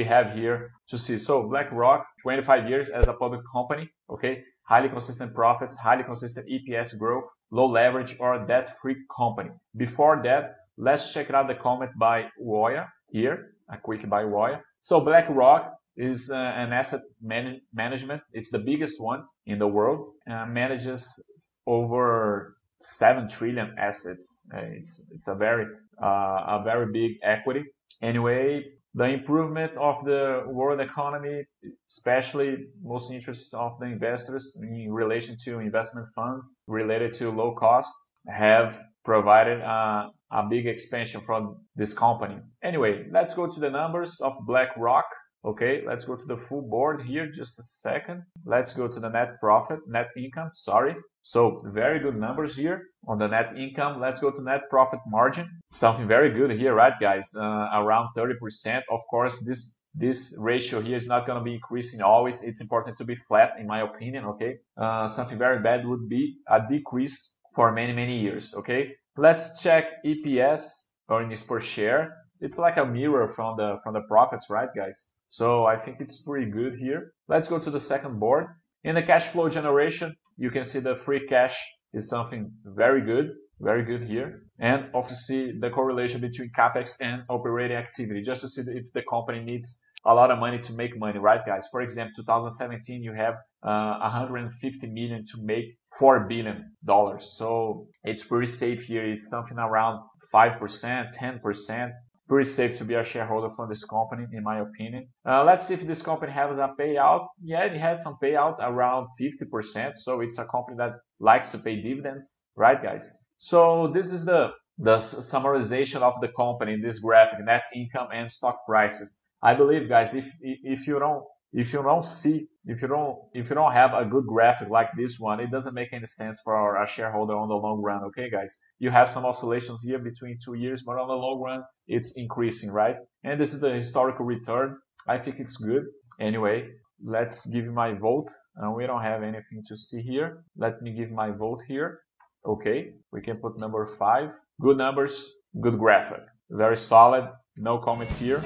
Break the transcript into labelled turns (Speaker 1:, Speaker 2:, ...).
Speaker 1: we have here to see. So BlackRock, 25 years as a public company, okay? Highly consistent profits, highly consistent EPS growth, low leverage or debt-free company. Before that, let's check out the comment by Woya here, a quick by Woya. So BlackRock is uh, an asset man management. It's the biggest one in the world. Uh, manages over seven trillion assets. Uh, it's it's a very uh, a very big equity. Anyway, the improvement of the world economy, especially most interest of the investors in relation to investment funds related to low cost, have provided a, a big expansion from this company. Anyway, let's go to the numbers of BlackRock. Okay, let's go to the full board here, just a second. Let's go to the net profit, net income, sorry. So very good numbers here on the net income. Let's go to net profit margin. Something very good here, right guys? Uh, around 30%. Of course, this this ratio here is not going to be increasing always. It's important to be flat, in my opinion, okay? Uh, something very bad would be a decrease for many, many years, okay? Let's check EPS, earnings per share. It's like a mirror from the from the profits, right, guys? So I think it's pretty good here. Let's go to the second board. In the cash flow generation, you can see the free cash is something very good, very good here. And obviously the correlation between capex and operating activity, just to see if the company needs a lot of money to make money, right, guys? For example, 2017, you have uh, 150 million to make four billion dollars. So it's pretty safe here. It's something around 5%, 10% pretty safe to be a shareholder from this company, in my opinion. Uh, let's see if this company has a payout. Yeah, it has some payout around 50%. So it's a company that likes to pay dividends, right, guys? So this is the the summarization of the company in this graphic, net income and stock prices. I believe, guys, if if you don't if you don't see if you don't if you don't have a good graphic like this one it doesn't make any sense for a shareholder on the long run okay guys? You have some oscillations here between two years but on the long run it's increasing right? And this is the historical return. I think it's good. Anyway let's give my vote. Uh, we don't have anything to see here. Let me give my vote here. Okay we can put number five. Good numbers good graphic. Very solid. No comments here